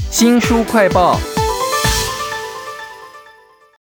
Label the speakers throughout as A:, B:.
A: 新书快报，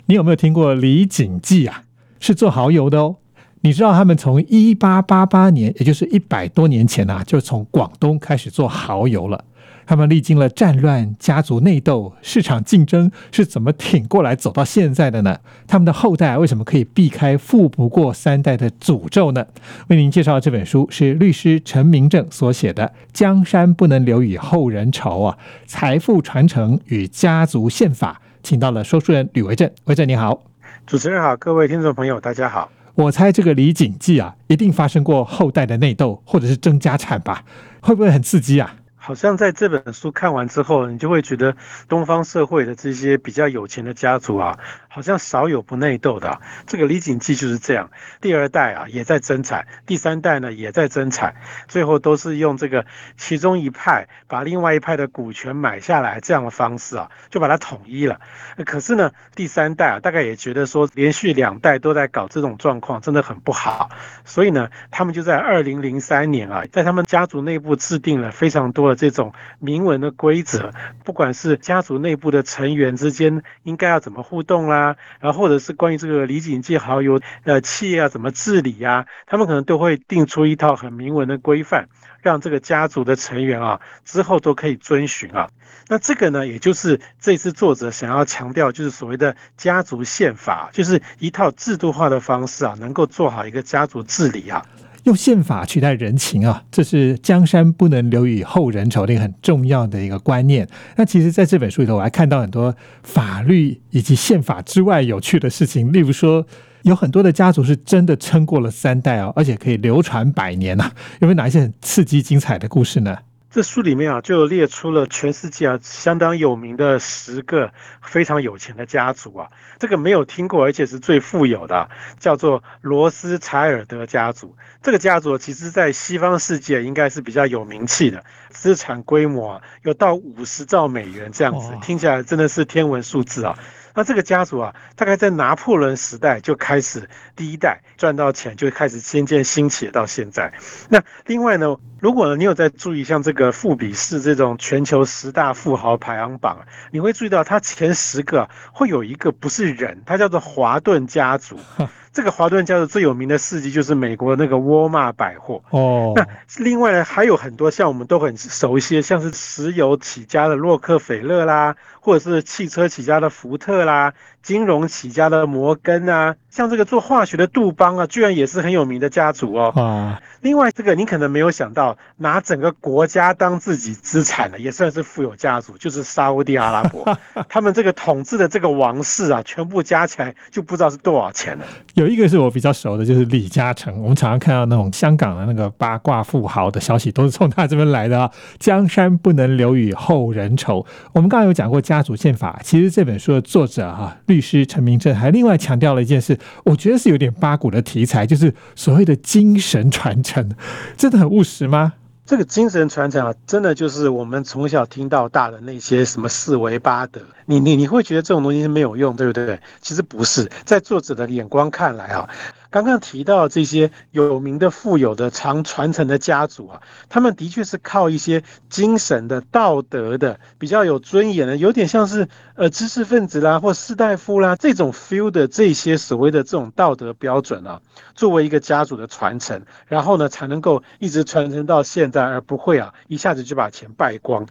B: 你有没有听过李锦记啊？是做蚝油的哦。你知道他们从一八八八年，也就是一百多年前啊，就从广东开始做蚝油了。他们历经了战乱、家族内斗、市场竞争，是怎么挺过来走到现在的呢？他们的后代为什么可以避开富不过三代的诅咒呢？为您介绍这本书是律师陈明正所写的《江山不能留与后人愁》啊，财富传承与家族宪法，请到了说书人吕维正。维正你好，
C: 主持人好，各位听众朋友大家好。
B: 我猜这个李锦记啊，一定发生过后代的内斗，或者是争家产吧？会不会很刺激啊？
C: 好像在这本书看完之后，你就会觉得东方社会的这些比较有钱的家族啊，好像少有不内斗的。这个李锦记就是这样，第二代啊也在增产，第三代呢也在增产，最后都是用这个其中一派把另外一派的股权买下来这样的方式啊，就把它统一了。可是呢，第三代啊大概也觉得说，连续两代都在搞这种状况，真的很不好，所以呢，他们就在二零零三年啊，在他们家族内部制定了非常多的。这种明文的规则，不管是家族内部的成员之间应该要怎么互动啦，然后或者是关于这个李锦记蚝油呃企业要怎么治理呀，他们可能都会定出一套很明文的规范，让这个家族的成员啊之后都可以遵循啊。那这个呢，也就是这次作者想要强调，就是所谓的家族宪法，就是一套制度化的方式啊，能够做好一个家族治理啊。
B: 用宪法取代人情啊，这是江山不能留与后人愁的一个很重要的一个观念。那其实，在这本书里头，我还看到很多法律以及宪法之外有趣的事情。例如说，有很多的家族是真的撑过了三代哦，而且可以流传百年呐。有没有哪一些很刺激、精彩的故事呢？
C: 这书里面啊，就列出了全世界啊相当有名的十个非常有钱的家族啊。这个没有听过，而且是最富有的，叫做罗斯柴尔德家族。这个家族其实，在西方世界应该是比较有名气的，资产规模啊有到五十兆美元这样子，听起来真的是天文数字啊。那这个家族啊，大概在拿破仑时代就开始第一代赚到钱，就开始渐渐兴起到现在。那另外呢，如果你有在注意像这个富比士这种全球十大富豪排行榜，你会注意到它前十个会有一个不是人，它叫做华顿家族。这个华顿家族最有名的事迹就是美国那个沃尔玛百货哦。那另外呢，还有很多像我们都很熟悉，像是石油起家的洛克菲勒啦，或者是汽车起家的福特啦，金融起家的摩根啊，像这个做化学的杜邦啊，居然也是很有名的家族哦。啊。另外，这个你可能没有想到，拿整个国家当自己资产的，也算是富有家族，就是沙地阿拉伯。他们这个统治的这个王室啊，全部加起来就不知道是多少钱了。
B: 有一个是我比较熟的，就是李嘉诚。我们常常看到那种香港的那个八卦富豪的消息，都是从他这边来的啊。江山不能留与后人愁。我们刚刚有讲过家族宪法，其实这本书的作者哈，律师陈明正还另外强调了一件事，我觉得是有点八股的题材，就是所谓的精神传承，真的很务实吗？
C: 这个精神传承啊，真的就是我们从小听到大的那些什么四维八德，你你你会觉得这种东西是没有用，对不对？其实不是，在作者的眼光看来啊。刚刚提到这些有名的、富有的、常传承的家族啊，他们的确是靠一些精神的、道德的、比较有尊严的，有点像是呃知识分子啦或士大夫啦这种 feel 的这些所谓的这种道德标准啊，作为一个家族的传承，然后呢才能够一直传承到现在，而不会啊一下子就把钱败光。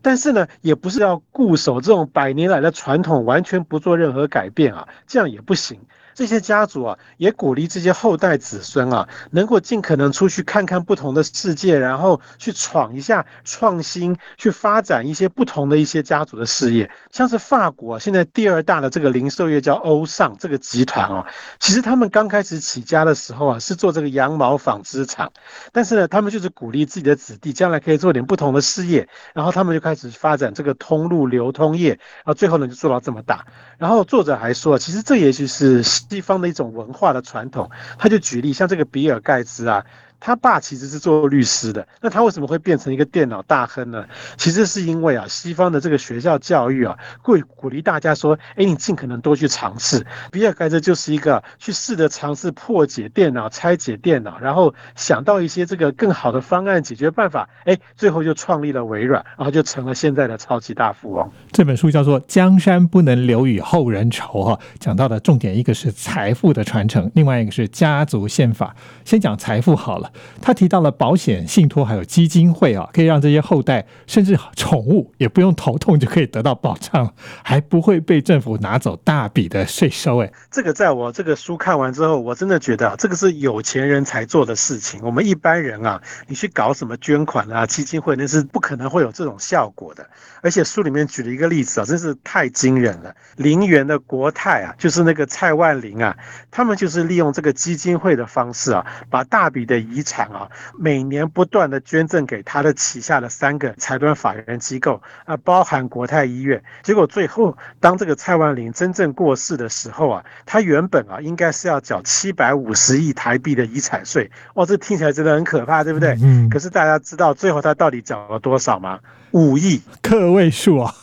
C: 但是呢，也不是要固守这种百年来的传统，完全不做任何改变啊，这样也不行。这些家族啊，也鼓励这些后代子孙啊，能够尽可能出去看看不同的世界，然后去闯一下创新，去发展一些不同的一些家族的事业。像是法国现在第二大的这个零售业叫欧尚这个集团哦，其实他们刚开始起家的时候啊，是做这个羊毛纺织厂，但是呢，他们就是鼓励自己的子弟将来可以做点不同的事业，然后他们就开始发展这个通路流通业，然后最后呢就做到这么大。然后作者还说，其实这也许是。西方的一种文化的传统，他就举例，像这个比尔盖茨啊。他爸其实是做律师的，那他为什么会变成一个电脑大亨呢？其实是因为啊，西方的这个学校教育啊，会鼓励大家说，哎，你尽可能多去尝试。比尔盖茨就是一个去试着尝试破解电脑、拆解电脑，然后想到一些这个更好的方案解决办法，哎，最后就创立了微软，然后就成了现在的超级大富翁。
B: 这本书叫做《江山不能留与后人愁》哈，讲到的重点一个是财富的传承，另外一个是家族宪法。先讲财富好了，他提到了保险、信托还有基金会啊，可以让这些后代甚至宠物也不用头痛就可以得到保障，还不会被政府拿走大笔的税收。哎，
C: 这个在我这个书看完之后，我真的觉得啊这个是有钱人才做的事情。我们一般人啊，你去搞什么捐款啊、基金会，那是不可能会有这种效果的。而且书里面举了一个例子啊，真是太惊人了。林园的国泰啊，就是那个蔡万林啊，他们就是利用这个基金会的方式啊。把大笔的遗产啊，每年不断的捐赠给他的旗下的三个财团法人机构啊，包含国泰医院。结果最后，当这个蔡万林真正过世的时候啊，他原本啊应该是要缴七百五十亿台币的遗产税。哇，这听起来真的很可怕，对不对？嗯。可是大家知道最后他到底缴了多少吗？五亿，
B: 个位数啊。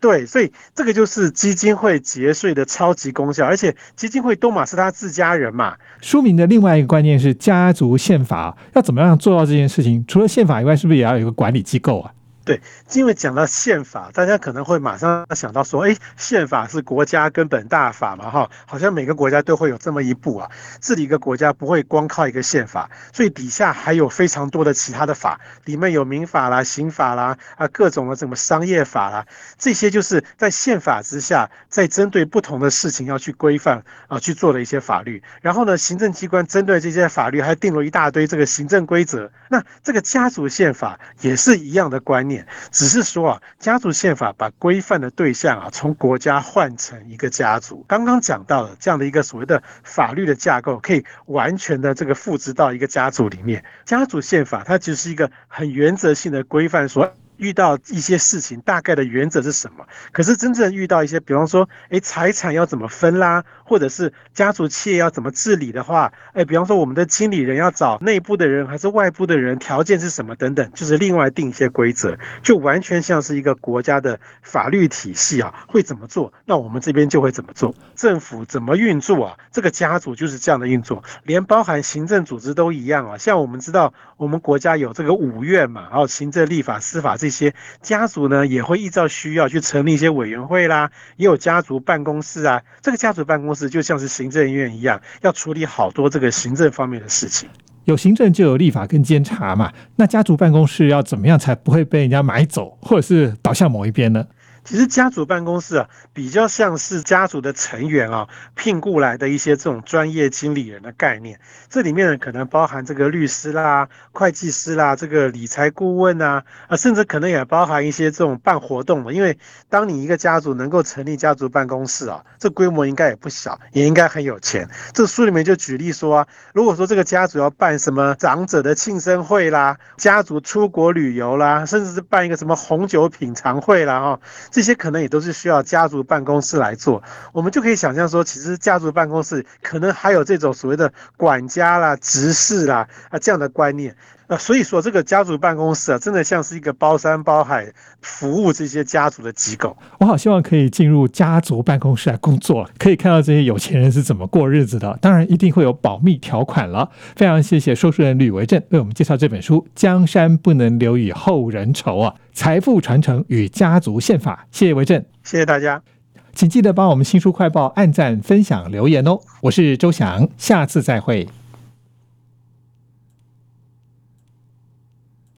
C: 对，所以这个就是基金会节税的超级功效，而且基金会多马是他自家人嘛。
B: 书名的另外一个观念是家族宪法，要怎么样做到这件事情？除了宪法以外，是不是也要有一个管理机构啊？
C: 对，因为讲到宪法，大家可能会马上想到说，哎，宪法是国家根本大法嘛，哈，好像每个国家都会有这么一部啊。治理一个国家不会光靠一个宪法，所以底下还有非常多的其他的法，里面有民法啦、刑法啦，啊，各种的什么商业法啦，这些就是在宪法之下，在针对不同的事情要去规范啊去做的一些法律。然后呢，行政机关针对这些法律还定了一大堆这个行政规则。那这个家族宪法也是一样的观念。只是说啊，家族宪法把规范的对象啊，从国家换成一个家族。刚刚讲到了这样的一个所谓的法律的架构，可以完全的这个复制到一个家族里面。家族宪法它只是一个很原则性的规范，说。遇到一些事情，大概的原则是什么？可是真正遇到一些，比方说，哎，财产要怎么分啦，或者是家族企业要怎么治理的话，哎，比方说我们的经理人要找内部的人还是外部的人，条件是什么等等，就是另外定一些规则，就完全像是一个国家的法律体系啊，会怎么做，那我们这边就会怎么做。政府怎么运作啊？这个家族就是这样的运作，连包含行政组织都一样啊。像我们知道，我们国家有这个五院嘛，然后行政、立法、司法这。些家族呢，也会依照需要去成立一些委员会啦，也有家族办公室啊。这个家族办公室就像是行政院一样，要处理好多这个行政方面的事情。
B: 有行政就有立法跟监察嘛。那家族办公室要怎么样才不会被人家买走，或者是倒向某一边呢？
C: 其实家族办公室啊，比较像是家族的成员啊聘雇来的一些这种专业经理人的概念。这里面呢，可能包含这个律师啦、会计师啦、这个理财顾问啊，啊，甚至可能也包含一些这种办活动的。因为当你一个家族能够成立家族办公室啊，这规模应该也不小，也应该很有钱。这书里面就举例说啊，如果说这个家族要办什么长者的庆生会啦、家族出国旅游啦，甚至是办一个什么红酒品尝会啦，哈。这些可能也都是需要家族办公室来做，我们就可以想象说，其实家族办公室可能还有这种所谓的管家啦、执事啦啊这样的观念。那所以说，这个家族办公室啊，真的像是一个包山包海服务这些家族的机构。
B: 我好希望可以进入家族办公室来工作，可以看到这些有钱人是怎么过日子的。当然，一定会有保密条款了。非常谢谢说书人吕维正为我们介绍这本书《江山不能留与后人愁》啊，财富传承与家族宪法。谢谢维正，
C: 谢谢大家，
B: 请记得帮我们新书快报按赞、分享、留言哦。我是周翔，下次再会。